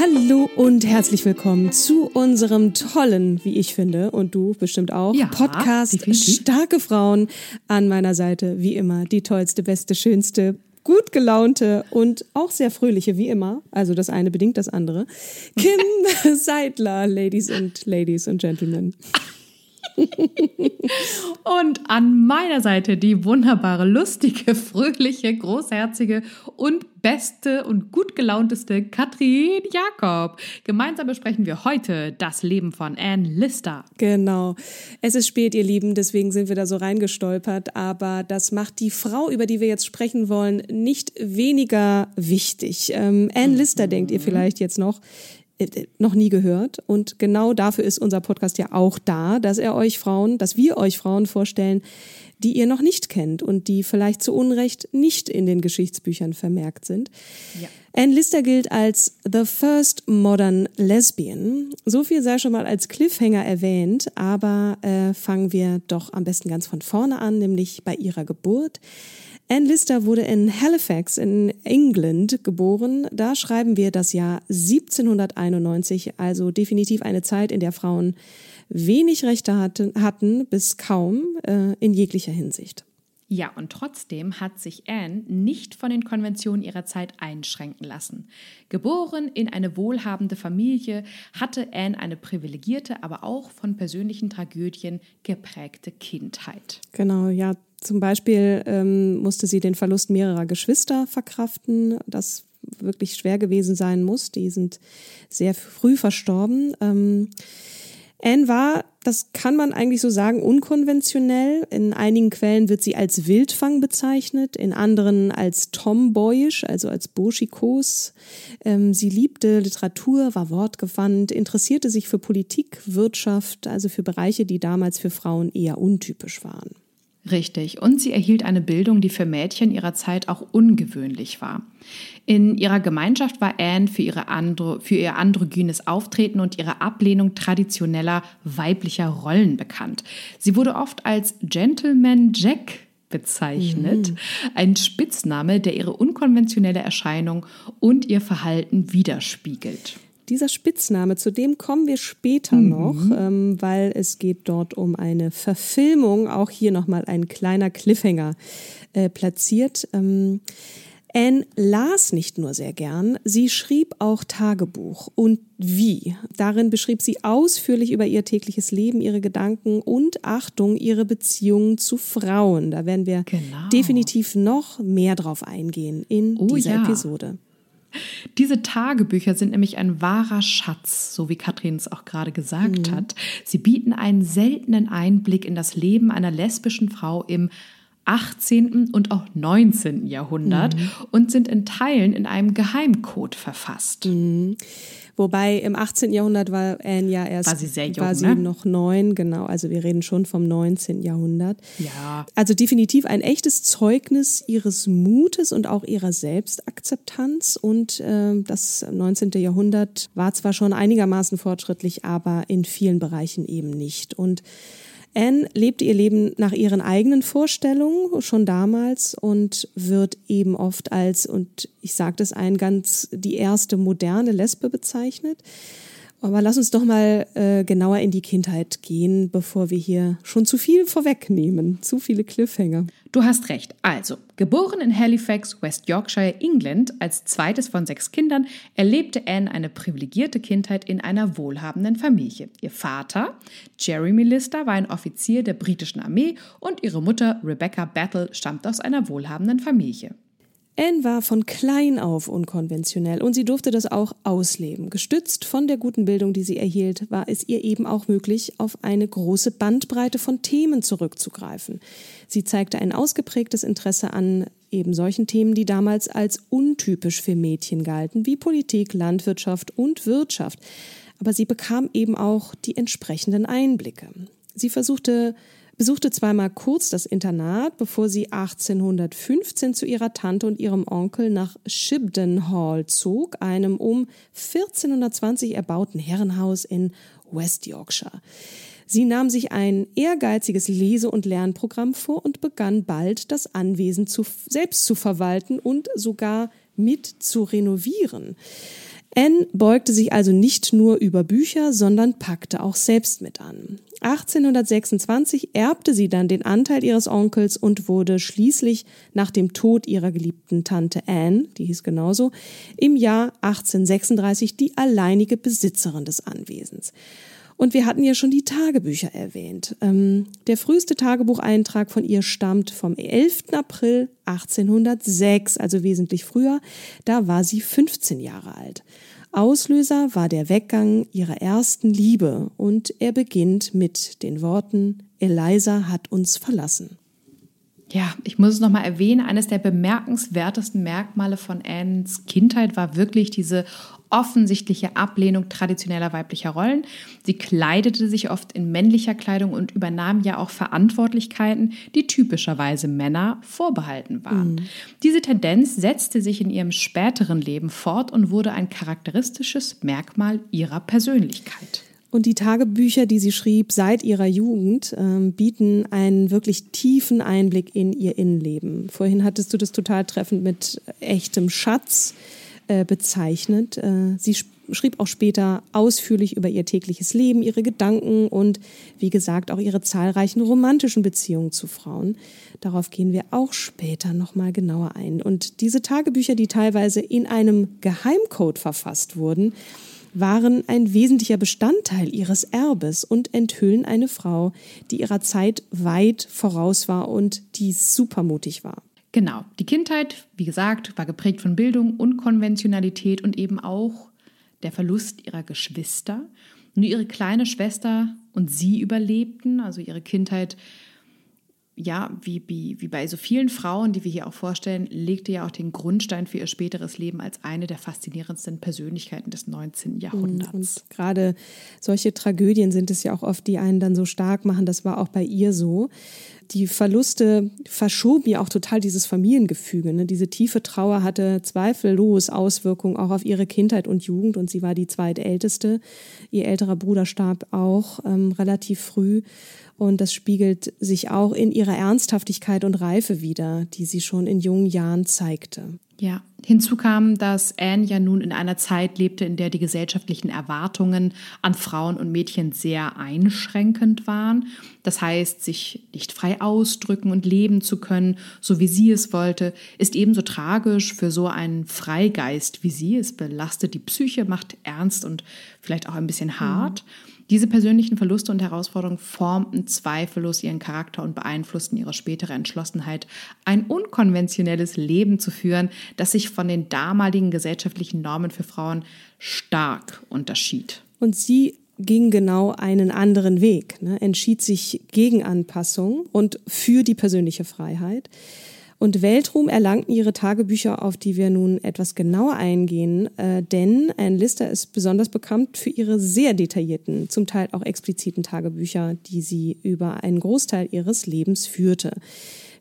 Hallo und herzlich willkommen zu unserem tollen, wie ich finde, und du bestimmt auch, Ja, Podcast definitiv. Starke Frauen. An meiner Seite, wie immer, die tollste, beste, schönste, gut gelaunte und auch sehr fröhliche, wie immer. Also das eine bedingt das andere. Kim Seidler, Ladies and Ladies and Gentlemen. Und an meiner Seite die wunderbare, lustige, fröhliche, großherzige und beste und gut gelaunteste Katrin Jakob. Gemeinsam besprechen wir heute das Leben von Anne Lister. Genau. Es ist spät, ihr Lieben, deswegen sind wir da so reingestolpert. Aber das macht die Frau, über die wir jetzt sprechen wollen, nicht weniger wichtig. Ähm, Anne Lister denkt ihr vielleicht jetzt noch. Äh, noch nie gehört. Und genau dafür ist unser Podcast ja auch da, dass er euch Frauen, dass wir euch Frauen vorstellen, die ihr noch nicht kennt und die vielleicht zu Unrecht nicht in den Geschichtsbüchern vermerkt sind. Anne Lister gilt als the first modern lesbian. So viel sei schon mal als Cliffhanger erwähnt, aber äh, fangen wir doch am besten ganz von vorne an, nämlich bei ihrer Geburt. Anne Lister wurde in Halifax in England geboren. Da schreiben wir das Jahr 1791, also definitiv eine Zeit, in der Frauen wenig Rechte hatten, hatten bis kaum äh, in jeglicher Hinsicht. Ja, und trotzdem hat sich Anne nicht von den Konventionen ihrer Zeit einschränken lassen. Geboren in eine wohlhabende Familie, hatte Anne eine privilegierte, aber auch von persönlichen Tragödien geprägte Kindheit. Genau, ja. Zum Beispiel ähm, musste sie den Verlust mehrerer Geschwister verkraften, das wirklich schwer gewesen sein muss. Die sind sehr früh verstorben. Ähm, Anne war, das kann man eigentlich so sagen, unkonventionell. In einigen Quellen wird sie als Wildfang bezeichnet, in anderen als tomboyisch, also als burschikos. Ähm, sie liebte Literatur, war wortgewandt, interessierte sich für Politik, Wirtschaft, also für Bereiche, die damals für Frauen eher untypisch waren. Richtig. Und sie erhielt eine Bildung, die für Mädchen ihrer Zeit auch ungewöhnlich war. In ihrer Gemeinschaft war Anne für, ihre andro, für ihr androgynes Auftreten und ihre Ablehnung traditioneller weiblicher Rollen bekannt. Sie wurde oft als Gentleman Jack bezeichnet, ein Spitzname, der ihre unkonventionelle Erscheinung und ihr Verhalten widerspiegelt. Dieser Spitzname, zu dem kommen wir später noch, ähm, weil es geht dort um eine Verfilmung. Auch hier nochmal ein kleiner Cliffhanger äh, platziert. Ähm, Anne las nicht nur sehr gern, sie schrieb auch Tagebuch. Und wie? Darin beschrieb sie ausführlich über ihr tägliches Leben, ihre Gedanken und Achtung, ihre Beziehungen zu Frauen. Da werden wir Genau. definitiv noch mehr drauf eingehen in Oh dieser ja. Episode. Diese Tagebücher sind nämlich ein wahrer Schatz, so wie Katrin es auch gerade gesagt hat. Sie bieten einen seltenen Einblick in das Leben einer lesbischen Frau im 18. und auch 19. Jahrhundert und sind in Teilen in einem Geheimcode verfasst. Wobei im 18. Jahrhundert war Anne ja erst War sie sehr jung, war sie ne? noch neun, genau. Also wir reden schon vom 19. Jahrhundert. Ja. Also definitiv ein echtes Zeugnis ihres Mutes und auch ihrer Selbstakzeptanz. Und äh, das 19. Jahrhundert war zwar schon einigermaßen fortschrittlich, aber in vielen Bereichen eben nicht. Und Anne lebte ihr Leben nach ihren eigenen Vorstellungen schon damals und wird eben oft als, und ich sage das ein, ganz die erste moderne Lesbe bezeichnet. Aber lass uns doch mal äh, genauer in die Kindheit gehen, bevor wir hier schon zu viel vorwegnehmen. Zu viele Cliffhanger. Du hast recht. Also, geboren in Halifax, West Yorkshire, England, als zweites von sechs Kindern, erlebte Anne eine privilegierte Kindheit in einer wohlhabenden Familie. Ihr Vater, Jeremy Lister, war ein Offizier der britischen Armee und ihre Mutter, Rebecca Battle, stammt aus einer wohlhabenden Familie. Anne war von klein auf unkonventionell und sie durfte das auch ausleben. Gestützt von der guten Bildung, die sie erhielt, war es ihr eben auch möglich, auf eine große Bandbreite von Themen zurückzugreifen. Sie zeigte ein ausgeprägtes Interesse an eben solchen Themen, die damals als untypisch für Mädchen galten, wie Politik, Landwirtschaft und Wirtschaft. Aber sie bekam eben auch die entsprechenden Einblicke. Sie versuchte besuchte zweimal kurz das Internat, bevor sie 1815 zu ihrer Tante und ihrem Onkel nach Shibden Hall zog, einem um 1420 erbauten Herrenhaus in West Yorkshire. Sie nahm sich ein ehrgeiziges Lese- und Lernprogramm vor und begann bald, das Anwesen zu, selbst zu verwalten und sogar mit zu renovieren. Anne beugte sich also nicht nur über Bücher, sondern packte auch selbst mit an. 1826 erbte sie dann den Anteil ihres Onkels und wurde schließlich nach dem Tod ihrer geliebten Tante Anne, die hieß genauso, im Jahr 1836 die alleinige Besitzerin des Anwesens. Und wir hatten ja schon die Tagebücher erwähnt. Ähm, der früheste Tagebucheintrag von ihr stammt vom 11. April 1806, also wesentlich früher. Da war sie 15 Jahre alt. Auslöser war der Weggang ihrer ersten Liebe und er beginnt mit den Worten, Eliza hat uns verlassen. Ja, ich muss es nochmal erwähnen, eines der bemerkenswertesten Merkmale von Annes Kindheit war wirklich diese offensichtliche Ablehnung traditioneller weiblicher Rollen. Sie kleidete sich oft in männlicher Kleidung und übernahm ja auch Verantwortlichkeiten, die typischerweise Männer vorbehalten waren. Mhm. Diese Tendenz setzte sich in ihrem späteren Leben fort und wurde ein charakteristisches Merkmal ihrer Persönlichkeit. Und die Tagebücher, die sie schrieb seit ihrer Jugend, ähm, bieten einen wirklich tiefen Einblick in ihr Innenleben. Vorhin hattest du das total treffend mit echtem Schatz äh, bezeichnet. Äh, sie schrieb auch später ausführlich über ihr tägliches Leben, ihre Gedanken und, wie gesagt, auch ihre zahlreichen romantischen Beziehungen zu Frauen. Darauf gehen wir auch später nochmal genauer ein. Und diese Tagebücher, die teilweise in einem Geheimcode verfasst wurden, waren ein wesentlicher Bestandteil ihres Erbes und enthüllen eine Frau, die ihrer Zeit weit voraus war und die supermutig war. Genau, die Kindheit, wie gesagt, war geprägt von Bildung, Unkonventionalität und eben auch der Verlust ihrer Geschwister. Nur ihre kleine Schwester und sie überlebten, also ihre Kindheit ja, wie, wie, wie bei so vielen Frauen, die wir hier auch vorstellen, legte ja auch den Grundstein für ihr späteres Leben als eine der faszinierendsten Persönlichkeiten des 19. Jahrhunderts. Und gerade solche Tragödien sind es ja auch oft, die einen dann so stark machen. Das war auch bei ihr so. Die Verluste verschoben ja auch total dieses Familiengefüge. Ne? Diese tiefe Trauer hatte zweifellos Auswirkungen auch auf ihre Kindheit und Jugend und sie war die zweitälteste. Ihr älterer Bruder starb auch ähm, relativ früh. Und das spiegelt sich auch in ihrer Ernsthaftigkeit und Reife wider, die sie schon in jungen Jahren zeigte. Ja, hinzu kam, dass Anne ja nun in einer Zeit lebte, in der die gesellschaftlichen Erwartungen an Frauen und Mädchen sehr einschränkend waren. Das heißt, sich nicht frei ausdrücken und leben zu können, so wie sie es wollte, ist ebenso tragisch für so einen Freigeist wie sie. Es belastet die Psyche, macht ernst und vielleicht auch ein bisschen hart. Mhm. Diese persönlichen Verluste und Herausforderungen formten zweifellos ihren Charakter und beeinflussten ihre spätere Entschlossenheit, ein unkonventionelles Leben zu führen, das sich von den damaligen gesellschaftlichen Normen für Frauen stark unterschied. Und sie ging genau einen anderen Weg, ne? entschied sich gegen Anpassung und für die persönliche Freiheit. Und Weltruhm erlangten ihre Tagebücher, auf die wir nun etwas genauer eingehen, äh, denn Anne Lister ist besonders bekannt für ihre sehr detaillierten, zum Teil auch expliziten Tagebücher, die sie über einen Großteil ihres Lebens führte.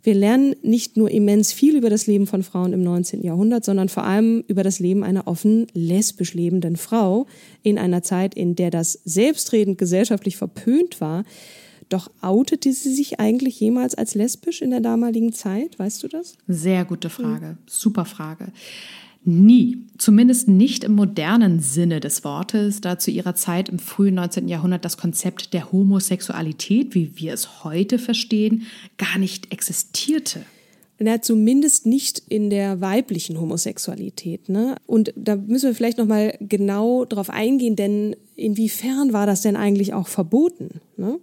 Wir lernen nicht nur immens viel über das Leben von Frauen im 19. Jahrhundert, sondern vor allem über das Leben einer offen lesbisch lebenden Frau in einer Zeit, in der das selbstredend gesellschaftlich verpönt war, doch outete sie sich eigentlich jemals als lesbisch in der damaligen Zeit? Weißt du das? Sehr gute Frage. Mhm. Super Frage. Nie. Zumindest nicht im modernen Sinne des Wortes, da zu ihrer Zeit im frühen 19. Jahrhundert das Konzept der Homosexualität, wie wir es heute verstehen, gar nicht existierte. Na, zumindest nicht in der weiblichen Homosexualität. Ne? Und da müssen wir vielleicht noch mal genau drauf eingehen, denn inwiefern war das denn eigentlich auch verboten? Ne?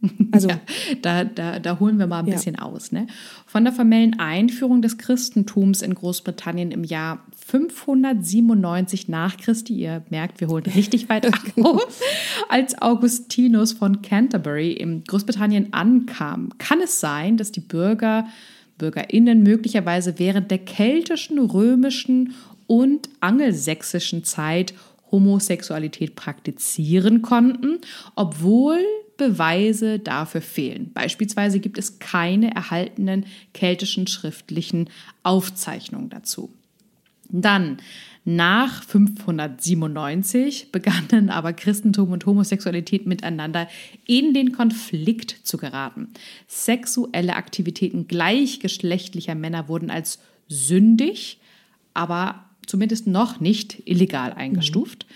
Also ja, da, da, da holen wir mal ein ja. bisschen aus. Ne? Von der formellen Einführung des Christentums in Großbritannien im Jahr 597 nach Christi, ihr merkt, wir holen richtig weit auf, als Augustinus von Canterbury in Großbritannien ankam, kann es sein, dass die Bürger BürgerInnen möglicherweise während der keltischen, römischen und angelsächsischen Zeit Homosexualität praktizieren konnten, obwohl Beweise dafür fehlen. Beispielsweise gibt es keine erhaltenen keltischen schriftlichen Aufzeichnungen dazu. Dann nach 597 begannen aber Christentum und Homosexualität miteinander in den Konflikt zu geraten. Sexuelle Aktivitäten gleichgeschlechtlicher Männer wurden als sündig, aber zumindest noch nicht illegal eingestuft.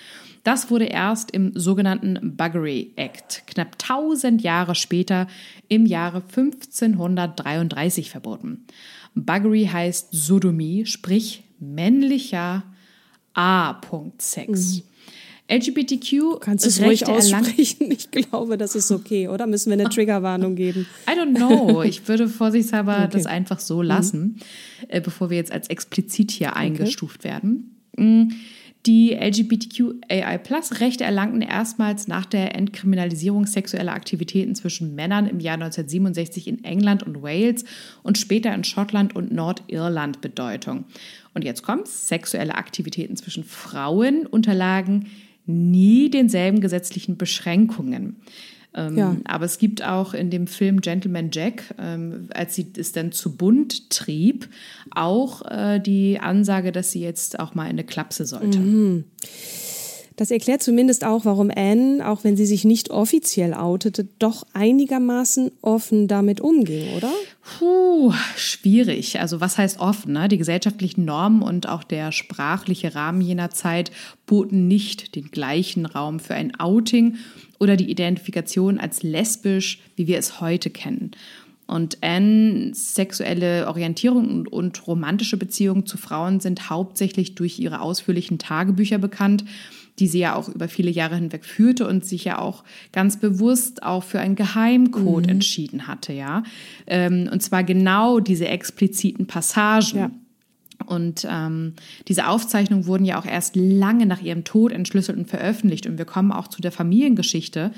Das wurde erst im sogenannten Buggery Act knapp 1000 Jahre später im Jahre 1533 verboten. Buggery heißt Sodomie, sprich männlicher A-Sex. Mhm. LGBTQ. Kannst du es ruhig aussprechen? Ich glaube, das ist okay, oder? Müssen wir eine Triggerwarnung geben? I don't know. Ich würde vorsichtshalber okay. das einfach so mhm. lassen, mhm. bevor wir jetzt als explizit hier okay. eingestuft werden. Mm, die LGBTQAI-Plus-Rechte erlangten erstmals nach der Entkriminalisierung sexueller Aktivitäten zwischen Männern im Jahr 1967 in England und Wales und später in Schottland und Nordirland Bedeutung. Und jetzt kommt sexuelle Aktivitäten zwischen Frauen unterlagen nie denselben gesetzlichen Beschränkungen. Ähm, ja. Aber es gibt auch in dem Film Gentleman Jack, ähm, als sie es dann zu bunt trieb, auch äh, die Ansage, dass sie jetzt auch mal in eine Klapse sollte. Mhm. Das erklärt zumindest auch, warum Anne, auch wenn sie sich nicht offiziell outete, doch einigermaßen offen damit umging, oder? Puh, schwierig. Also was heißt offen? Ne? Die gesellschaftlichen Normen und auch der sprachliche Rahmen jener Zeit boten nicht den gleichen Raum für ein Outing oder die Identifikation als lesbisch, wie wir es heute kennen. Und Annes sexuelle Orientierung und, und romantische Beziehungen zu Frauen sind hauptsächlich durch ihre ausführlichen Tagebücher bekannt die sie ja auch über viele Jahre hinweg führte und sich ja auch ganz bewusst auch für einen Geheimcode mhm. entschieden hatte, ja. Ähm, und zwar genau diese expliziten Passagen. Ja. Und ähm, diese Aufzeichnungen wurden ja auch erst lange nach ihrem Tod entschlüsselt und veröffentlicht. Und wir kommen auch zu der Familiengeschichte,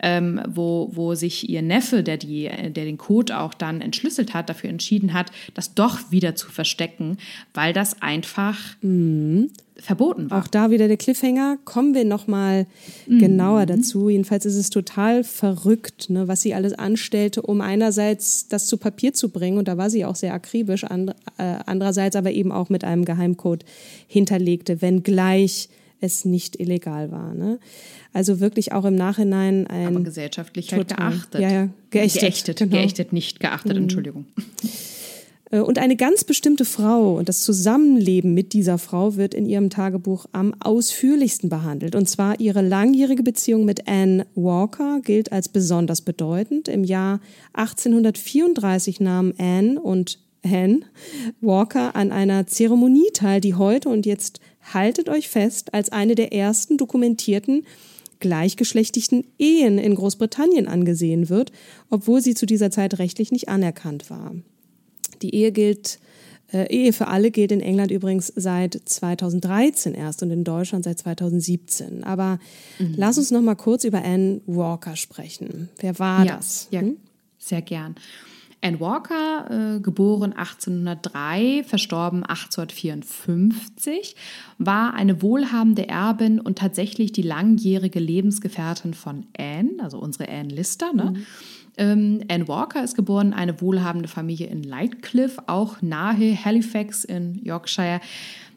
ähm, wo, wo sich ihr Neffe, der, die, der den Code auch dann entschlüsselt hat, dafür entschieden hat, das doch wieder zu verstecken, weil das einfach mhm verboten war. Auch da wieder der Cliffhanger. Kommen wir nochmal mhm. genauer dazu. Jedenfalls ist es total verrückt, ne, was sie alles anstellte, um einerseits das zu Papier zu bringen. Und da war sie auch sehr akribisch. And, äh, andererseits aber eben auch mit einem Geheimcode hinterlegte, wenngleich es nicht illegal war. Ne? Also wirklich auch im Nachhinein ein. Aber gesellschaftlich halt geachtet. Ja, ja, geächtet. Geächtet, genau. geächtet nicht geachtet, mhm. Entschuldigung. Äh, und eine ganz bestimmte Frau und das Zusammenleben mit dieser Frau wird in ihrem Tagebuch am ausführlichsten behandelt. Und zwar ihre langjährige Beziehung mit Anne Walker gilt als besonders bedeutend. Im Jahr 1834 nahmen Anne und Anne Walker an einer Zeremonie teil, die heute und jetzt haltet euch fest, als eine der ersten dokumentierten gleichgeschlechtlichen Ehen in Großbritannien angesehen wird, obwohl sie zu dieser Zeit rechtlich nicht anerkannt war. Die Ehe gilt, äh, Ehe für alle gilt in England übrigens seit 2013 erst und in Deutschland seit 2017. Aber mhm. lass uns noch mal kurz über Anne Walker sprechen. Wer war ja, das? Ja, hm? sehr gern. Anne Walker, äh, geboren 1803, verstorben 1854, war eine wohlhabende Erbin und tatsächlich die langjährige Lebensgefährtin von Anne, also unsere Anne Lister. Ne? Mhm. Ähm, Anne Walker ist geboren in eine wohlhabende Familie in Lightcliffe, auch nahe Halifax in Yorkshire.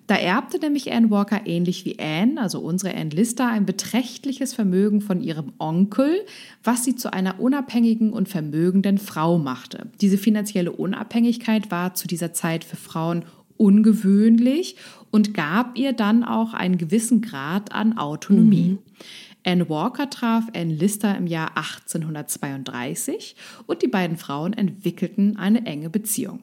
Da erbte nämlich Anne Walker ähnlich wie Anne, also unsere Anne Lister, ein beträchtliches Vermögen von ihrem Onkel, was sie zu einer unabhängigen und vermögenden Frau machte. Diese finanzielle Unabhängigkeit war zu dieser Zeit für Frauen ungewöhnlich und gab ihr dann auch einen gewissen Grad an Autonomie. Mhm. Anne Walker traf Anne Lister im Jahr 1832 und die beiden Frauen entwickelten eine enge Beziehung.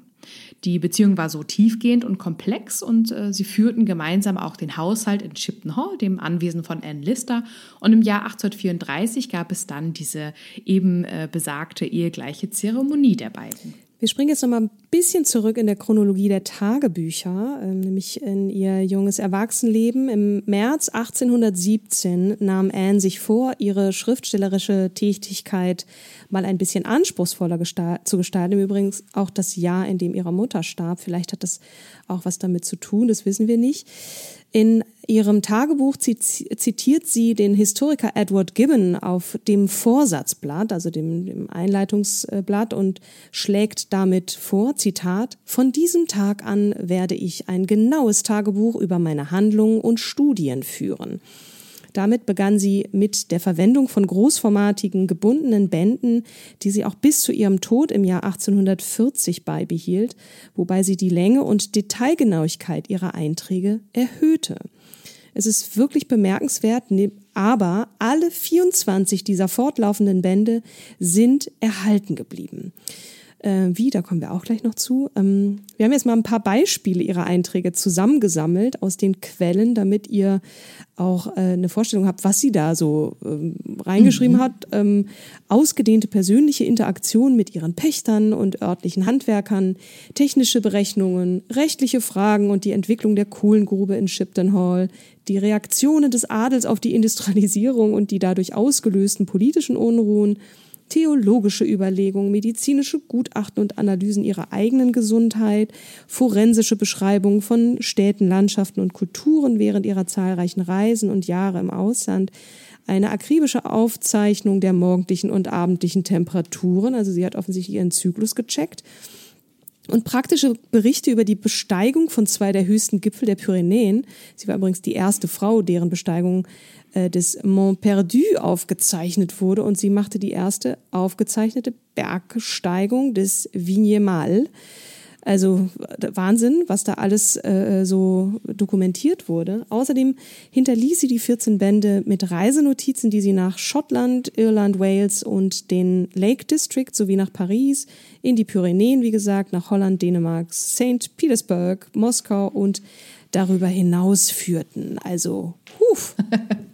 Die Beziehung war so tiefgehend und komplex und äh, sie führten gemeinsam auch den Haushalt in Shipton Hall, dem Anwesen von Anne Lister. Und im Jahr 1834 gab es dann diese eben äh, besagte ehegleiche Zeremonie der beiden. Wir springen jetzt noch mal ein bisschen zurück in der Chronologie der Tagebücher, ähm, nämlich in ihr junges Erwachsenenleben. Im März 1817 nahm Anne sich vor, ihre schriftstellerische Tätigkeit mal ein bisschen anspruchsvoller zu gestalten. Übrigens auch das Jahr, in dem ihre Mutter starb. Vielleicht hat das auch was damit zu tun, das wissen wir nicht. In ihrem Tagebuch zitiert sie den Historiker Edward Gibbon auf dem Vorsatzblatt, also dem, dem, Einleitungsblatt, und schlägt damit vor, Zitat, von diesem Tag an werde ich ein genaues Tagebuch über meine Handlungen und Studien führen. Damit begann sie mit der Verwendung von großformatigen gebundenen Bänden, die sie auch bis zu ihrem Tod im Jahr 1840 beibehielt, wobei sie die Länge und Detailgenauigkeit ihrer Einträge erhöhte. Es ist wirklich bemerkenswert, ne, aber alle 24 dieser fortlaufenden Bände sind erhalten geblieben. Äh, wie, da kommen wir auch gleich noch zu. Ähm, wir haben jetzt mal ein paar Beispiele ihrer Einträge zusammengesammelt aus den Quellen, damit ihr auch äh, eine Vorstellung habt, was sie da so ähm, reingeschrieben mhm. hat. Ähm, ausgedehnte persönliche Interaktion mit ihren Pächtern und örtlichen Handwerkern, technische Berechnungen, rechtliche Fragen und die Entwicklung der Kohlengrube in Shipton Hall, die Reaktionen des Adels auf die Industrialisierung und die dadurch ausgelösten politischen Unruhen, theologische Überlegungen, medizinische Gutachten und Analysen ihrer eigenen Gesundheit, forensische Beschreibungen von Städten, Landschaften und Kulturen während ihrer zahlreichen Reisen und Jahre im Ausland, eine akribische Aufzeichnung der morgendlichen und abendlichen Temperaturen, also sie hat offensichtlich ihren Zyklus gecheckt, und praktische Berichte über die Besteigung von zwei der höchsten Gipfel der Pyrenäen. Sie war übrigens die erste Frau, deren Besteigung äh, des Mont Perdu aufgezeichnet wurde und sie machte die erste aufgezeichnete Bergsteigung des Vignemal. Also Wahnsinn, was da alles äh, so dokumentiert wurde. Außerdem hinterließ sie die 14 Bände mit Reisenotizen, die sie nach Schottland, Irland, Wales und den Lake District sowie nach Paris, in die Pyrenäen, wie gesagt, nach Holland, Dänemark, St. Petersburg, Moskau und darüber hinaus führten. Also, huf.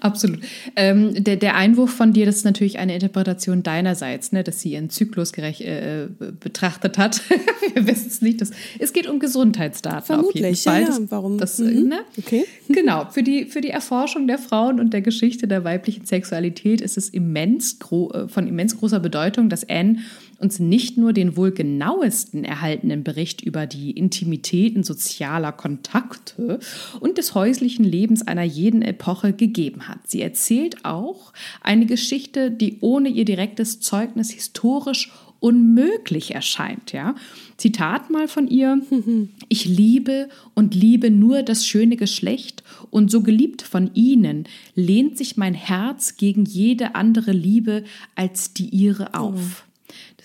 Absolut. Ähm, der, der Einwurf von dir, das ist natürlich eine Interpretation deinerseits, ne, dass sie ihren Zyklus gerecht, äh, betrachtet hat. Wir wissen es nicht. Das, es geht um Gesundheitsdaten Vermutlich, auf jeden Fall. Ja. Warum? Das, mhm. ne? okay. Genau. Für die, für die Erforschung der Frauen und der Geschichte der weiblichen Sexualität ist es immens äh, von immens großer Bedeutung, dass Anne uns nicht nur den wohl genauesten erhaltenen Bericht über die Intimitäten sozialer Kontakte und des häuslichen Lebens einer jeden Epoche gegeben hat. Sie erzählt auch eine Geschichte, die ohne ihr direktes Zeugnis historisch unmöglich erscheint, ja. Zitat mal von ihr: Ich liebe und liebe nur das schöne Geschlecht und so geliebt von ihnen lehnt sich mein Herz gegen jede andere Liebe als die ihre auf.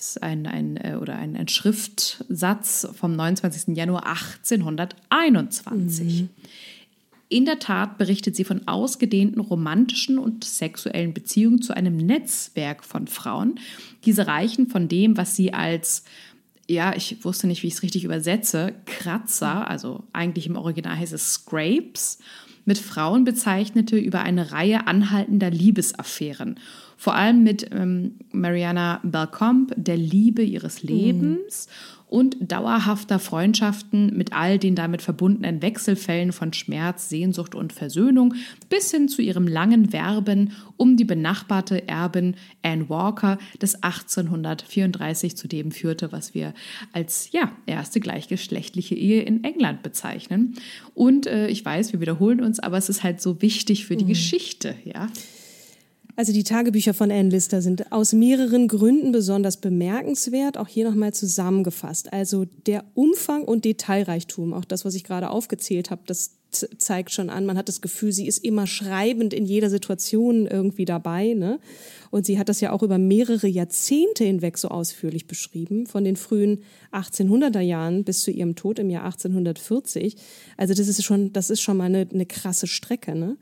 Das ist ein, ein, äh, oder ein, ein Schriftsatz vom 29. Januar 1821. Mhm. In der Tat berichtet sie von ausgedehnten romantischen und sexuellen Beziehungen zu einem Netzwerk von Frauen. Diese reichen von dem, was sie als ja, ich wusste nicht, wie ich es richtig übersetze, Kratzer, also eigentlich im Original heißt es Scrapes, mit Frauen bezeichnete über eine Reihe anhaltender Liebesaffären vor allem mit ähm, Mariana Belcombe, der Liebe ihres Lebens mhm. und dauerhafter Freundschaften mit all den damit verbundenen Wechselfällen von Schmerz, Sehnsucht und Versöhnung bis hin zu ihrem langen Werben um die benachbarte Erbin Anne Walker, das 1834 zu dem führte, was wir als ja, erste gleichgeschlechtliche Ehe in England bezeichnen. Und äh, ich weiß, wir wiederholen uns, aber es ist halt so wichtig für die mhm. Geschichte, ja. Also die Tagebücher von Anne Lister sind aus mehreren Gründen besonders bemerkenswert, auch hier nochmal zusammengefasst. Also der Umfang und Detailreichtum, auch das, was ich gerade aufgezählt habe, das zeigt schon an, man hat das Gefühl, sie ist immer schreibend in jeder Situation irgendwie dabei. Ne? Und sie hat das ja auch über mehrere Jahrzehnte hinweg so ausführlich beschrieben, von den frühen 1800er Jahren bis zu ihrem Tod im Jahr 1840. Also das ist schon, das ist schon mal eine, eine krasse Strecke. Ne?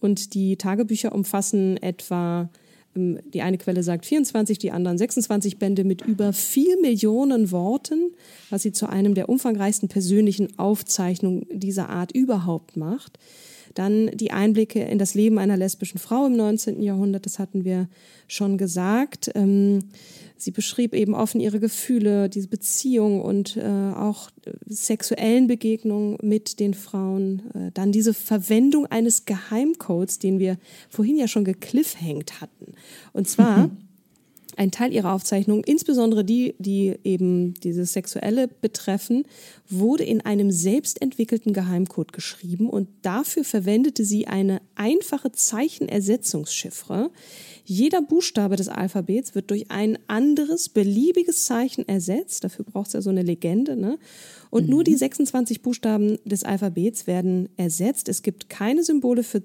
Und die Tagebücher umfassen etwa ähm, die eine Quelle sagt 24, die anderen 26 Bände mit über vier Millionen Worten, was sie zu einem der umfangreichsten persönlichen Aufzeichnungen dieser Art überhaupt macht. Dann die Einblicke in das Leben einer lesbischen Frau im 19. Jahrhundert, das hatten wir schon gesagt. Ähm, sie beschrieb eben offen ihre Gefühle, diese Beziehung und äh, auch äh, sexuellen Begegnungen mit den Frauen. Äh, dann diese Verwendung eines Geheimcodes, den wir vorhin ja schon gekliffhängt hatten. Und zwar ein Teil ihrer Aufzeichnungen, insbesondere die, die eben dieses Sexuelle betreffen, wurde in einem selbstentwickelten Geheimcode geschrieben und dafür verwendete sie eine einfache Zeichenersetzungschiffre. Jeder Buchstabe des Alphabets wird durch ein anderes beliebiges Zeichen ersetzt. Dafür braucht es ja so eine Legende. Ne? Und mhm. nur die 26 Buchstaben des Alphabets werden ersetzt. Es gibt keine Symbole für,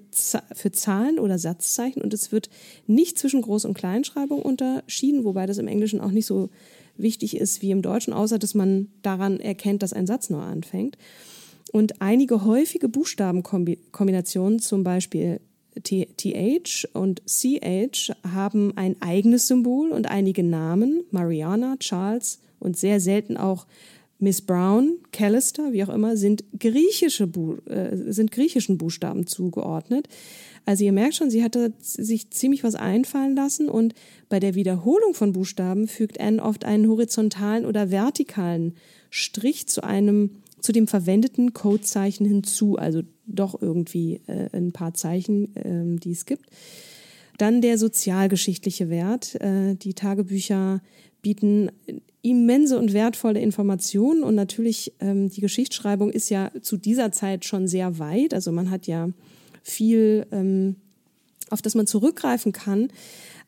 für Zahlen oder Satzzeichen und es wird nicht zwischen Groß- und Kleinschreibung unterschieden, wobei das im Englischen auch nicht so wichtig ist wie im Deutschen, außer dass man daran erkennt, dass ein Satz neu anfängt. Und einige häufige Buchstabenkombinationen, zum Beispiel TH und CH, haben ein eigenes Symbol und einige Namen, Mariana, Charles und sehr selten auch Miss Brown, Callister, wie auch immer, sind, griechische äh, sind griechischen Buchstaben zugeordnet. Also ihr merkt schon, sie hatte sich ziemlich was einfallen lassen und bei der Wiederholung von Buchstaben fügt Anne oft einen horizontalen oder vertikalen Strich zu einem zu dem verwendeten Codezeichen hinzu, also doch irgendwie äh, ein paar Zeichen, äh, die es gibt. Dann der sozialgeschichtliche Wert. Äh, die Tagebücher bieten immense und wertvolle Informationen und natürlich ähm, die Geschichtsschreibung ist ja zu dieser Zeit schon sehr weit. Also man hat ja viel, ähm, auf das man zurückgreifen kann.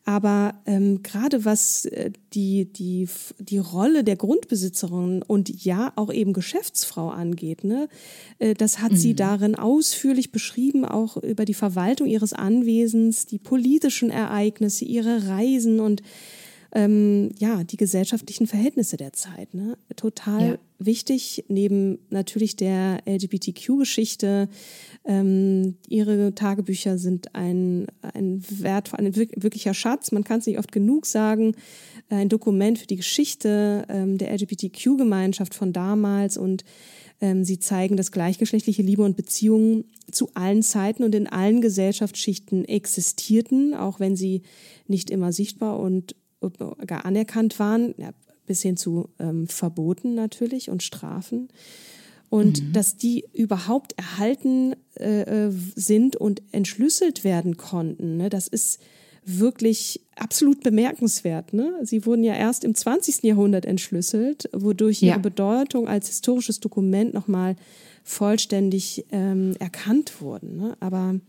Aber ähm, gerade was äh, die, die, die Rolle der Grundbesitzerin und ja auch eben Geschäftsfrau angeht, ne, äh, das hat mhm. sie darin ausführlich beschrieben, auch über die Verwaltung ihres Anwesens, die politischen Ereignisse, ihre Reisen und ähm, ja, die gesellschaftlichen Verhältnisse der Zeit. Ne? Total ja. wichtig, neben natürlich der LGBTQ-Geschichte. Ähm, ihre Tagebücher sind ein, ein Wert, ein wirklicher Schatz. Man kann es nicht oft genug sagen. Ein Dokument für die Geschichte ähm, der LGBTQ-Gemeinschaft von damals und ähm, sie zeigen, dass gleichgeschlechtliche Liebe und Beziehungen zu allen Zeiten und in allen Gesellschaftsschichten existierten, auch wenn sie nicht immer sichtbar und gar anerkannt waren, ja, bis hin zu ähm, Verboten natürlich und Strafen. Und mhm. dass die überhaupt erhalten äh, äh, sind und entschlüsselt werden konnten, ne, das ist wirklich absolut bemerkenswert. Ne? Sie wurden ja erst im 20. Jahrhundert entschlüsselt, wodurch ja. ihre Bedeutung als historisches Dokument nochmal vollständig ähm, erkannt wurden. Ne? Aber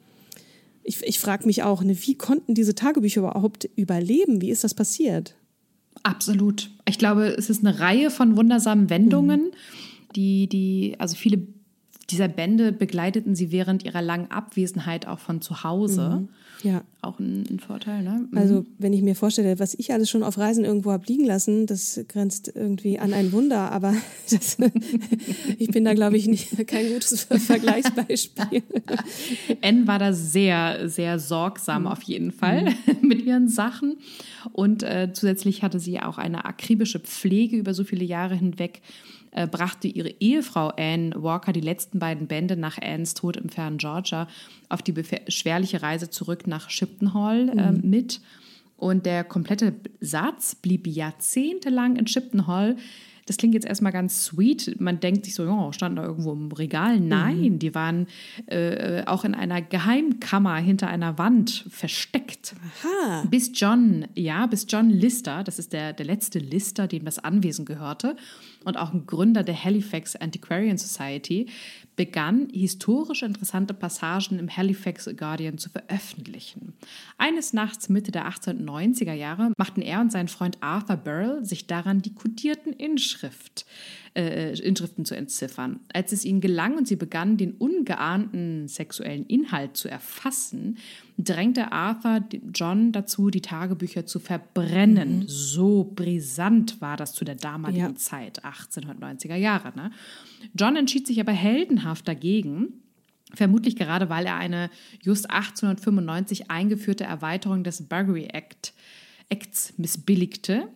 ich, ich frage mich auch, ne, wie konnten diese Tagebücher überhaupt überleben? Wie ist das passiert? Absolut. Ich glaube, es ist eine Reihe von wundersamen Wendungen, mhm. die, die, also viele dieser Bände begleiteten sie während ihrer langen Abwesenheit auch von zu Hause. Mhm. Ja. Auch ein, ein Vorteil, ne? Mhm. Also, wenn ich mir vorstelle, was ich alles schon auf Reisen irgendwo habe liegen lassen, das grenzt irgendwie an ein Wunder, aber das, ich bin da, glaube ich, nicht, kein gutes Vergleichsbeispiel. N war da sehr, sehr sorgsam auf jeden Fall mhm. mit ihren Sachen. Und äh, zusätzlich hatte sie auch eine akribische Pflege über so viele Jahre hinweg äh, brachte ihre Ehefrau Anne Walker die letzten beiden Bände nach Annes Tod im fernen Georgia auf die beschwerliche Reise zurück nach Shipton Hall äh, mhm. mit. Und der komplette Satz blieb jahrzehntelang in Shipton Hall das klingt jetzt erstmal ganz sweet. Man denkt sich so, ja, standen da irgendwo im Regal. Mhm. Nein, mhm. die waren äh, auch in einer Geheimkammer hinter einer Wand versteckt. Aha. Bis John, ja, bis John Lister, das ist der, der letzte Lister, dem das Anwesen gehörte und auch ein Gründer der Halifax Antiquarian Society, begann, historisch interessante Passagen im Halifax Guardian zu veröffentlichen. Eines Nachts Mitte der 1890er Jahre machten er und sein Freund Arthur Burrell sich daran, die kodierten Inschrift äh, Inschriften zu entziffern. Als es ihnen gelang und sie begannen, den ungeahnten sexuellen Inhalt zu erfassen, drängte Arthur John dazu, die Tagebücher zu verbrennen. Mhm. So brisant war das zu der damaligen ja. Zeit, 1890er Jahre. Ne? John entschied sich aber heldenhaft dagegen. Vermutlich gerade, weil er eine just 1895 eingeführte Erweiterung des Buggery Act, Acts missbilligte.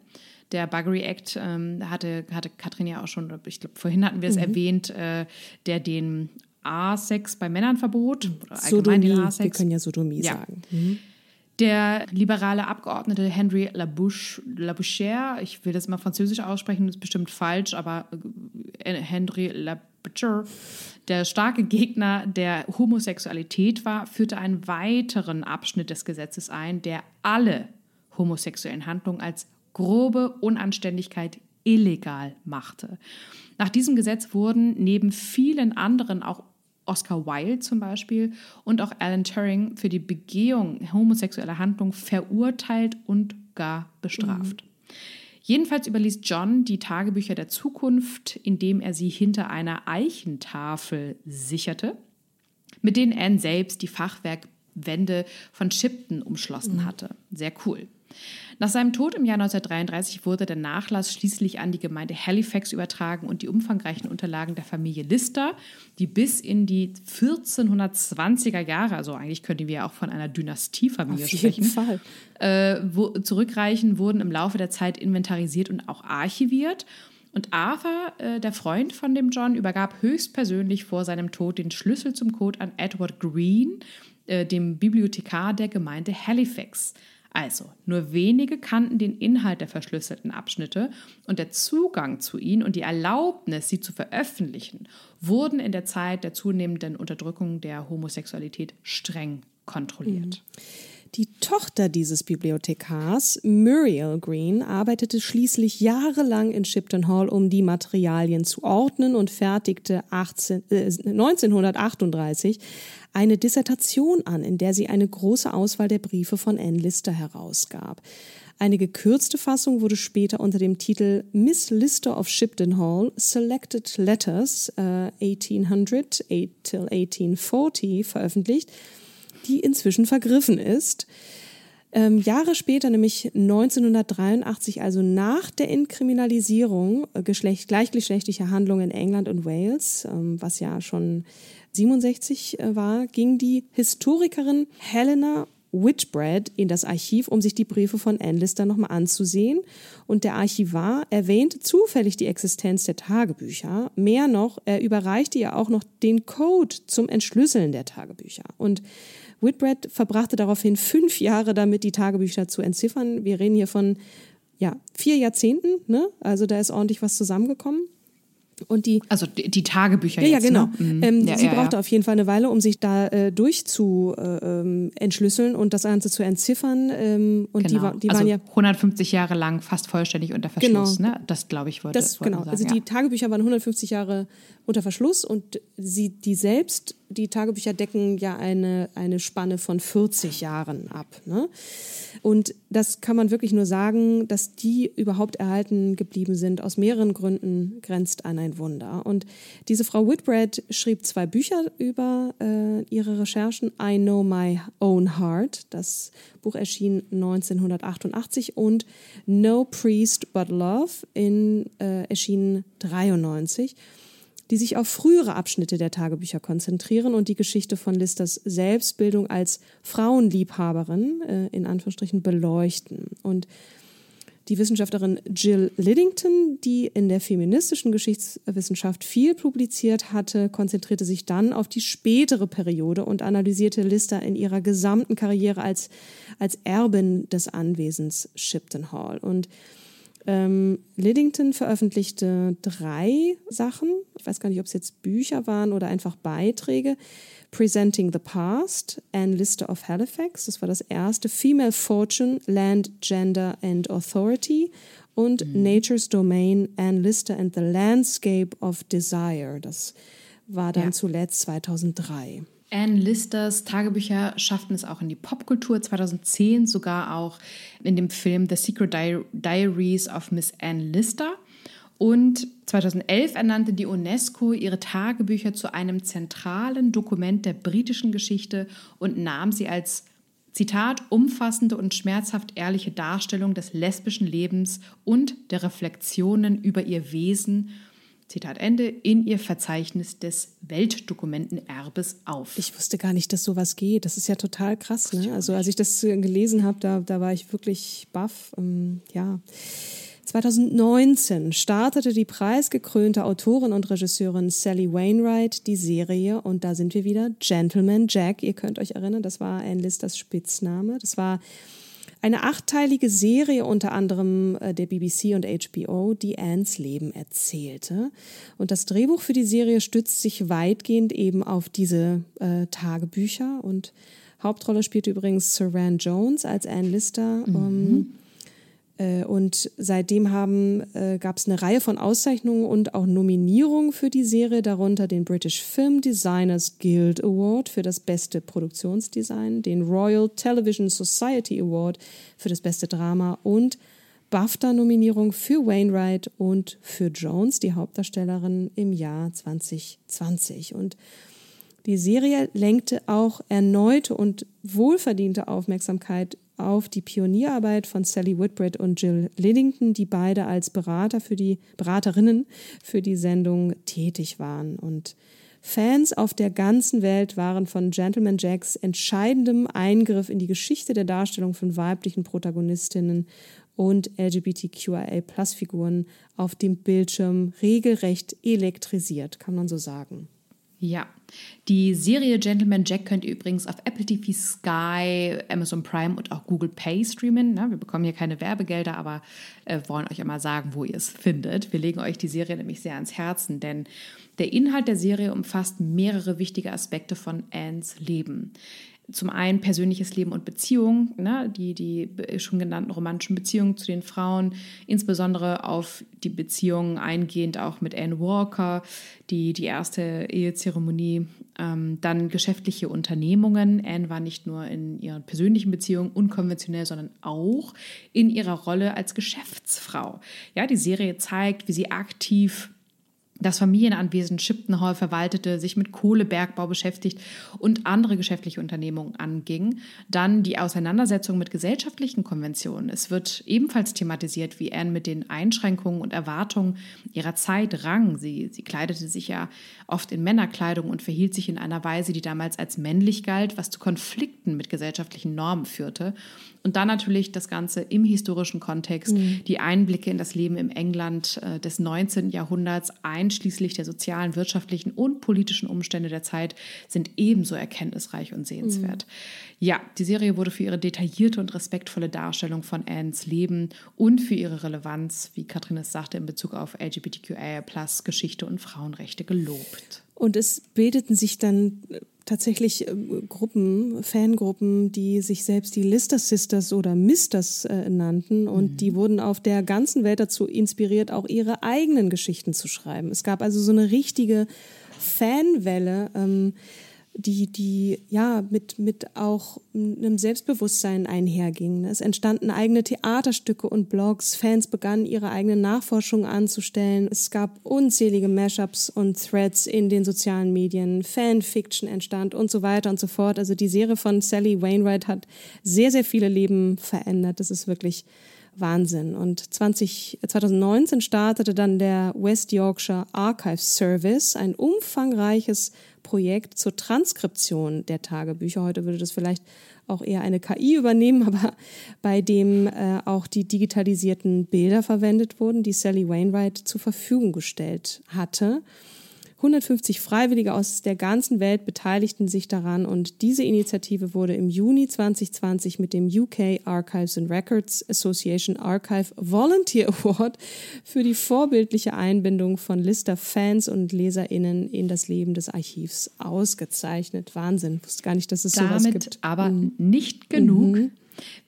Der Buggery Act ähm, hatte, hatte Katrin ja auch schon, ich glaube, vorhin hatten wir es mhm. erwähnt, äh, der den A-Sex bei Männern verbot. Sodomie, den A-Sex. wir können ja Sodomie ja. sagen. Mhm. Der liberale Abgeordnete Henry Labouchere, ich will das mal französisch aussprechen, das ist bestimmt falsch, aber äh, Henry Labouchere, der starke Gegner der Homosexualität war, führte einen weiteren Abschnitt des Gesetzes ein, der alle homosexuellen Handlungen als grobe Unanständigkeit illegal machte. Nach diesem Gesetz wurden neben vielen anderen auch Oscar Wilde zum Beispiel und auch Alan Turing für die Begehung homosexueller Handlungen verurteilt und gar bestraft. Mhm. Jedenfalls überließ John die Tagebücher der Zukunft, indem er sie hinter einer Eichentafel sicherte, mit denen Anne selbst die Fachwerkwände von Shipton umschlossen mhm. hatte. Sehr cool. Nach seinem Tod im Jahr 1933 wurde der Nachlass schließlich an die Gemeinde Halifax übertragen und die umfangreichen Unterlagen der Familie Lister, die bis in die 1420er Jahre, also eigentlich könnten wir auch von einer Dynastiefamilie sprechen, Fall. Äh, wo, zurückreichen, wurden im Laufe der Zeit inventarisiert und auch archiviert. Und Arthur, äh, der Freund von dem John, übergab höchstpersönlich vor seinem Tod den Schlüssel zum Code an Edward Green, äh, dem Bibliothekar der Gemeinde Halifax. Also, nur wenige kannten den Inhalt der verschlüsselten Abschnitte und der Zugang zu ihnen und die Erlaubnis, sie zu veröffentlichen, wurden in der Zeit der zunehmenden Unterdrückung der Homosexualität streng kontrolliert. Mhm. Die Tochter dieses Bibliothekars, Muriel Green, arbeitete schließlich jahrelang in Shipton Hall, um die Materialien zu ordnen und fertigte 18, äh, 1938 eine Dissertation an, in der sie eine große Auswahl der Briefe von Anne Lister herausgab. Eine gekürzte Fassung wurde später unter dem Titel Miss Lister of Shipton Hall Selected Letters äh, 1800 till 1840 veröffentlicht, die inzwischen vergriffen ist. Ähm, Jahre später, nämlich 1983, also nach der Inkriminalisierung äh, geschlecht, gleichgeschlechtlicher Handlungen in England und Wales, ähm, was ja schon 67 äh, war, ging die Historikerin Helena Whitbread in das Archiv, um sich die Briefe von Anne Lister nochmal anzusehen. Und der Archivar erwähnte zufällig die Existenz der Tagebücher. Mehr noch, er überreichte ihr auch noch den Code zum Entschlüsseln der Tagebücher. Und Whitbread verbrachte daraufhin fünf Jahre damit, die Tagebücher zu entziffern. Wir reden hier von ja, vier Jahrzehnten, ne? also da ist ordentlich was zusammengekommen. Und die, also die, die Tagebücher. Ja, jetzt, ja genau. Ne? Mhm. Ähm, ja, sie ja, brauchte auf jeden Fall eine Weile, um sich da äh, durchzu äh, ähm, entschlüsseln und das Ganze zu entziffern. Ähm, und genau. die, die also waren ja 150 Jahre lang fast vollständig unter Verschluss. Genau. Ne? Das glaube ich wollte. Das genau. Sagen, also die Tagebücher waren 150 Jahre unter Verschluss und sie die selbst die Tagebücher decken ja eine eine Spanne von 40 Jahren ab. Ne? Und das kann man wirklich nur sagen, dass die überhaupt erhalten geblieben sind. Aus mehreren Gründen grenzt an ein Wunder. Und diese Frau Whitbread schrieb zwei Bücher über äh, ihre Recherchen. I Know My Own Heart. Das Buch erschien 1988 und No Priest But Love in, äh, erschien 93 die sich auf frühere Abschnitte der Tagebücher konzentrieren und die Geschichte von Listers Selbstbildung als Frauenliebhaberin äh, in Anführungsstrichen beleuchten. Und die Wissenschaftlerin Jill Liddington, die in der feministischen Geschichtswissenschaft viel publiziert hatte, konzentrierte sich dann auf die spätere Periode und analysierte Lister in ihrer gesamten Karriere als, als Erbin des Anwesens Shipton Hall. Und ähm, Liddington veröffentlichte drei Sachen. Ich weiß gar nicht, ob es jetzt Bücher waren oder einfach Beiträge. Presenting the Past, Anne Lister of Halifax, das war das erste. Female Fortune, Land, Gender and Authority. Und mhm. Nature's Domain, Anne Lister and the Landscape of Desire. Das war dann ja. zuletzt 2003. Anne Listers Tagebücher schafften es auch in die Popkultur, 2010 sogar auch in dem Film The Secret Diaries of Miss Anne Lister. Und 2011 ernannte die UNESCO ihre Tagebücher zu einem zentralen Dokument der britischen Geschichte und nahm sie als Zitat, umfassende und schmerzhaft ehrliche Darstellung des lesbischen Lebens und der Reflexionen über ihr Wesen Zitat Ende, in ihr Verzeichnis des Weltdokumentenerbes auf. Ich wusste gar nicht, dass sowas geht. Das ist ja total krass. Ne? Also als ich das gelesen habe, da, da war ich wirklich baff. Ähm, ja. 2019 startete die preisgekrönte Autorin und Regisseurin Sally Wainwright die Serie und da sind wir wieder Gentleman Jack. Ihr könnt euch erinnern, das war Anne Listers Spitzname. Das war eine achteilige Serie unter anderem äh, der BBC und HBO, die Annes Leben erzählte. Und das Drehbuch für die Serie stützt sich weitgehend eben auf diese äh, Tagebücher und Hauptrolle spielte übrigens Saran Jones als Anne Lister. Mhm. Um, äh, und seitdem äh, gab es eine Reihe von Auszeichnungen und auch Nominierungen für die Serie, darunter den British Film Designers Guild Award für das beste Produktionsdesign, den Royal Television Society Award für das beste Drama und BAFTA-Nominierung für Wainwright und für Jones, die Hauptdarstellerin im Jahr 2020. Und die Serie lenkte auch erneute und wohlverdiente Aufmerksamkeit auf die Pionierarbeit von Sally Whitbread und Jill Liddington, die beide als Berater für die Beraterinnen für die Sendung tätig waren. Und Fans auf der ganzen Welt waren von Gentleman Jacks entscheidendem Eingriff in die Geschichte der Darstellung von weiblichen Protagonistinnen und LGBTQIA-Plus-Figuren auf dem Bildschirm regelrecht elektrisiert, kann man so sagen. Ja, die Serie Gentleman Jack könnt ihr übrigens auf Apple TV, Sky, Amazon Prime und auch Google Pay streamen. wir bekommen hier keine Werbegelder, aber äh, wollen euch immer sagen, wo ihr es findet. Wir legen euch die Serie nämlich sehr ans Herzen, denn der Inhalt der Serie umfasst mehrere wichtige Aspekte von Annes Leben zum einen persönliches Leben und Beziehung, ne, die, die schon genannten romantischen Beziehungen zu den Frauen, insbesondere auf die Beziehungen eingehend auch mit Anne Walker, die, die erste Ehezeremonie, ähm, dann geschäftliche Unternehmungen. Anne war nicht nur in ihren persönlichen Beziehungen unkonventionell, sondern auch in ihrer Rolle als Geschäftsfrau. Ja, die Serie zeigt, wie sie aktiv das Familienanwesen Shipton Hall verwaltete, sich mit Kohlebergbau beschäftigt und andere geschäftliche Unternehmungen anging. Dann die Auseinandersetzung mit gesellschaftlichen Konventionen. Es wird ebenfalls thematisiert, wie Anne mit den Einschränkungen und Erwartungen ihrer Zeit rang. Sie, sie kleidete sich ja oft in Männerkleidung und verhielt sich in einer Weise, die damals als männlich galt, was zu Konflikten mit gesellschaftlichen Normen führte. Und dann natürlich das Ganze im historischen Kontext, mhm. die Einblicke in das Leben im England äh, des 19. Jahrhunderts, einschließlich der sozialen, wirtschaftlichen und politischen Umstände der Zeit, sind ebenso erkenntnisreich und sehenswert. Mhm. Ja, die Serie wurde für ihre detaillierte und respektvolle Darstellung von Annes Leben und für ihre Relevanz, wie Katrin es sagte, in Bezug auf LGBTQIA, Geschichte und Frauenrechte gelobt. Und es bildeten sich dann tatsächlich äh, Gruppen, Fangruppen, die sich selbst die Lister Sisters oder Misters äh, nannten und mhm. die wurden auf der ganzen Welt dazu inspiriert, auch ihre eigenen Geschichten zu schreiben. Es gab also so eine richtige Fanwelle. Ähm, die, die ja mit, mit auch einem Selbstbewusstsein einhergingen. Es entstanden eigene Theaterstücke und Blogs, Fans begannen ihre eigenen Nachforschungen anzustellen. Es gab unzählige Mashups und Threads in den sozialen Medien, Fanfiction entstand und so weiter und so fort. Also die Serie von Sally Wainwright hat sehr, sehr viele Leben verändert. Das ist wirklich Wahnsinn. Und 20, 2019 startete dann der West Yorkshire Archive Service, ein umfangreiches Projekt zur Transkription der Tagebücher. Heute würde das vielleicht auch eher eine KI übernehmen, aber bei dem äh, auch die digitalisierten Bilder verwendet wurden, die Sally Wainwright zur Verfügung gestellt hatte. 150 Freiwillige aus der ganzen Welt beteiligten sich daran und diese Initiative wurde im Juni 2020 mit dem UK Archives and Records Association Archive Volunteer Award für die vorbildliche Einbindung von Lister-Fans und LeserInnen in das Leben des Archivs ausgezeichnet. Wahnsinn, ich wusste gar nicht, dass es Damit sowas gibt. aber mhm. nicht genug. Mhm.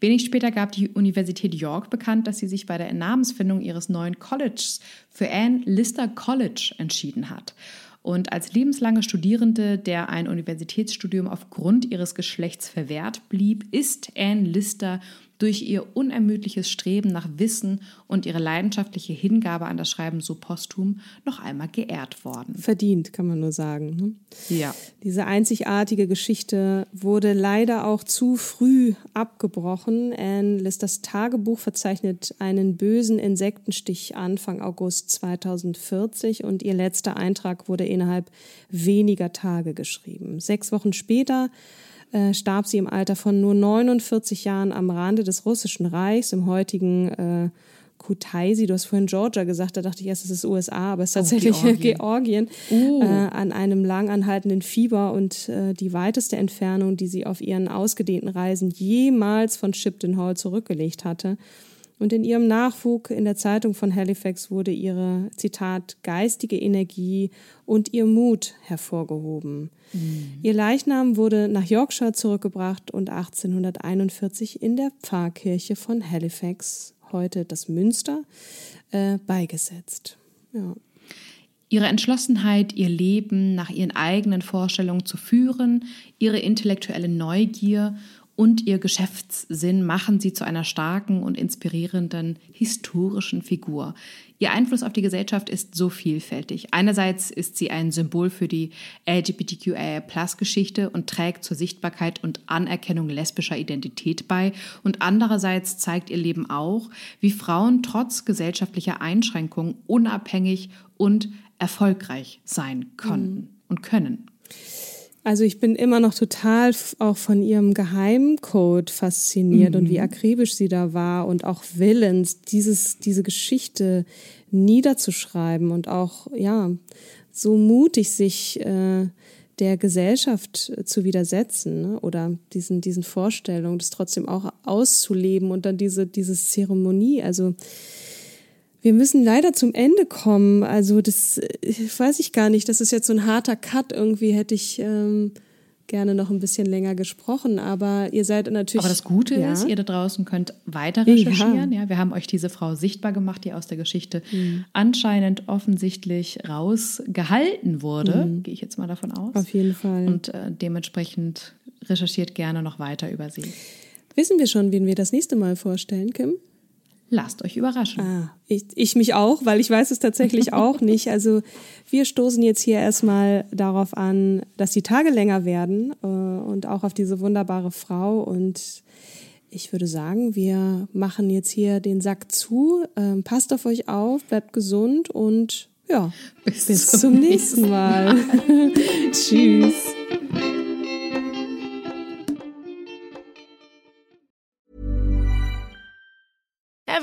Wenig später gab die Universität York bekannt, dass sie sich bei der Namensfindung ihres neuen Colleges für Anne Lister College entschieden hat. Und als lebenslange Studierende, der ein Universitätsstudium aufgrund ihres Geschlechts verwehrt blieb, ist Anne Lister durch ihr unermüdliches Streben nach Wissen und ihre leidenschaftliche Hingabe an das Schreiben so posthum noch einmal geehrt worden. Verdient, kann man nur sagen. Ne? Ja. Diese einzigartige Geschichte wurde leider auch zu früh abgebrochen. Anne Listers Tagebuch verzeichnet einen bösen Insektenstich Anfang August 2040 und ihr letzter Eintrag wurde innerhalb weniger Tage geschrieben. Sechs Wochen später äh, starb sie im Alter von nur 49 Jahren am Rande des Russischen Reichs im heutigen äh, Kutaisi. Du hast vorhin Georgia gesagt, da dachte ich erst, es ist USA, aber es ist oh, tatsächlich oh, Georgien, Georgien uh. äh, an einem lang anhaltenden Fieber und äh, die weiteste Entfernung, die sie auf ihren ausgedehnten Reisen jemals von Shipton Hall zurückgelegt hatte. Und in ihrem Nachwuch in der Zeitung von Halifax wurde ihre, Zitat, geistige Energie und ihr Mut hervorgehoben. Mhm. Ihr Leichnam wurde nach Yorkshire zurückgebracht und 1841 in der Pfarrkirche von Halifax, heute das Münster, äh, beigesetzt. Ja. Ihre Entschlossenheit, ihr Leben nach ihren eigenen Vorstellungen zu führen, ihre intellektuelle Neugier und ihr Geschäftssinn machen sie zu einer starken und inspirierenden historischen Figur. Ihr Einfluss auf die Gesellschaft ist so vielfältig. Einerseits ist sie ein Symbol für die LGBTQIA-Plus-Geschichte und trägt zur Sichtbarkeit und Anerkennung lesbischer Identität bei. Und andererseits zeigt ihr Leben auch, wie Frauen trotz gesellschaftlicher Einschränkungen unabhängig und erfolgreich sein konnten mhm. und können. Also ich bin immer noch total auch von ihrem Geheimcode fasziniert mhm. und wie mhm. akribisch sie da war und auch willens, dieses, diese Geschichte niederzuschreiben und auch, ja, so mutig sich äh, der Gesellschaft zu widersetzen ne? oder diesen, diesen Vorstellungen, das trotzdem auch auszuleben und dann diese, diese Zeremonie. Also wir müssen leider zum Ende kommen. Also das weiß ich gar nicht. Das ist jetzt so ein harter Cut. Irgendwie hätte ich ähm, gerne noch ein bisschen länger gesprochen, aber ihr seid natürlich. Aber das Gute ja. ist, ihr da draußen könnt weiter recherchieren. Ja. ja. wir haben euch diese Frau sichtbar gemacht, die aus der Geschichte mhm. anscheinend offensichtlich rausgehalten wurde. Mhm. Gehe ich jetzt mal davon aus. Auf jeden Fall. Und äh, dementsprechend recherchiert gerne noch weiter über sie. Wissen wir schon, wen wir das nächste Mal vorstellen, Kim? Lasst euch überraschen. Ah, ich, ich mich auch, weil ich weiß es tatsächlich auch nicht. Also wir stoßen jetzt hier erstmal darauf an, dass die Tage länger werden äh, und auch auf diese wunderbare Frau. Und ich würde sagen, wir machen jetzt hier den Sack zu. Ähm, passt auf euch auf, bleibt gesund und ja, bis, bis zum, nächsten Mal. Mal. Tschüss.